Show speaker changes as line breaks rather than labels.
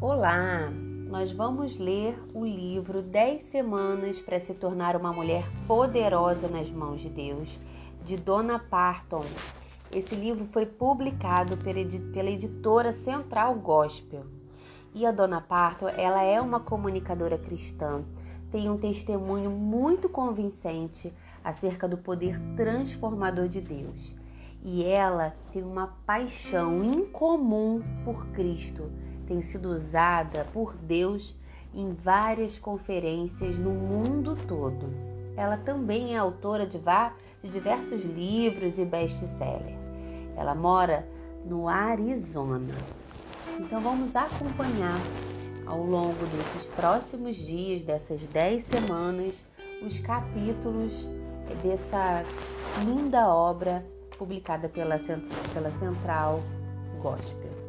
Olá! Nós vamos ler o livro 10 Semanas para se tornar uma mulher poderosa nas mãos de Deus, de Dona Parton. Esse livro foi publicado pela editora Central Gospel. E a Dona Parton, ela é uma comunicadora cristã, tem um testemunho muito convincente acerca do poder transformador de Deus. E ela tem uma paixão incomum por Cristo tem sido usada por Deus em várias conferências no mundo todo. Ela também é autora de, de diversos livros e best-seller. Ela mora no Arizona. Então vamos acompanhar ao longo desses próximos dias, dessas 10 semanas, os capítulos dessa linda obra publicada pela, pela Central Gospel.